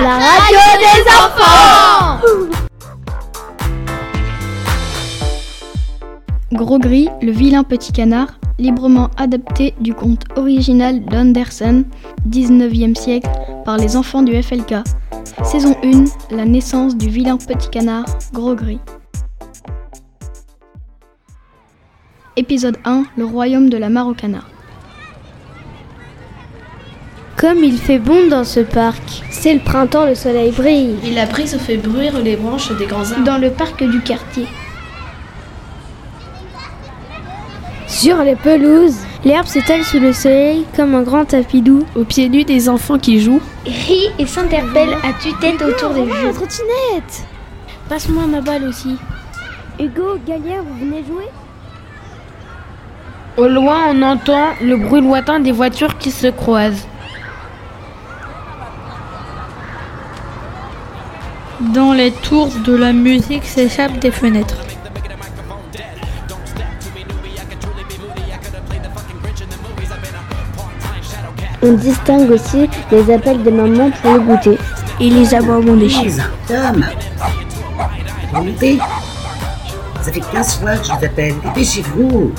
La radio des enfants Gros Gris, le vilain petit canard, librement adapté du conte original d'Andersen, 19e siècle, par les enfants du FLK. Saison 1, la naissance du vilain petit canard, Gros Gris. Épisode 1, le royaume de la canard. Comme il fait bon dans ce parc. C'est le printemps, le soleil brille. Et la brise fait bruire les branches des grands arbres. Dans le parc du quartier. Sur les pelouses, l'herbe s'étale sous le soleil comme un grand tapis doux. Au pied nu des enfants qui jouent. Rit et s'interpelle à tue-tête autour des jeux. trottinette Passe-moi ma balle aussi. Hugo, Galia, vous venez jouer? Au loin, on entend le bruit lointain des voitures qui se croisent. Dans les tours de la musique s'échappent des fenêtres. On distingue aussi les appels des mamans pour le goûter. Et les aboiements des chiens. Tom Remontez Ça fait 15 fois que je vous appelle. Dépêchez-vous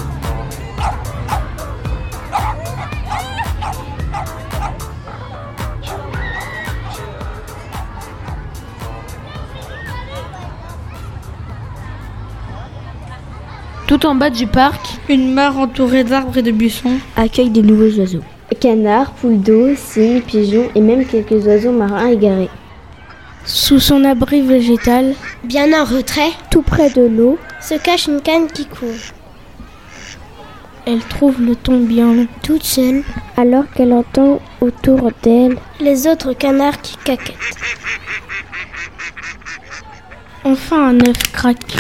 Tout en bas du parc, Une mare entourée d'arbres et de buissons. Accueille des nouveaux oiseaux. Canards, poules d'eau, cygnes, pigeons et même quelques oiseaux marins égarés. Sous son abri végétal, bien en retrait, Tout près de l'eau, se cache une canne qui court. Elle trouve le ton bien long, toute seule, alors qu'elle entend autour d'elle les autres canards qui caquettent. Enfin un œuf craque,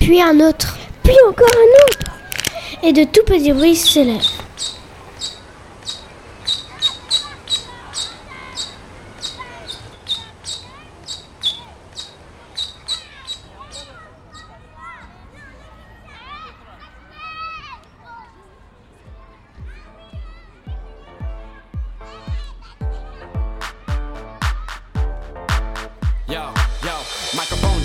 puis un autre, puis encore un autre, et de tout petits bruits s'élèvent. Yo,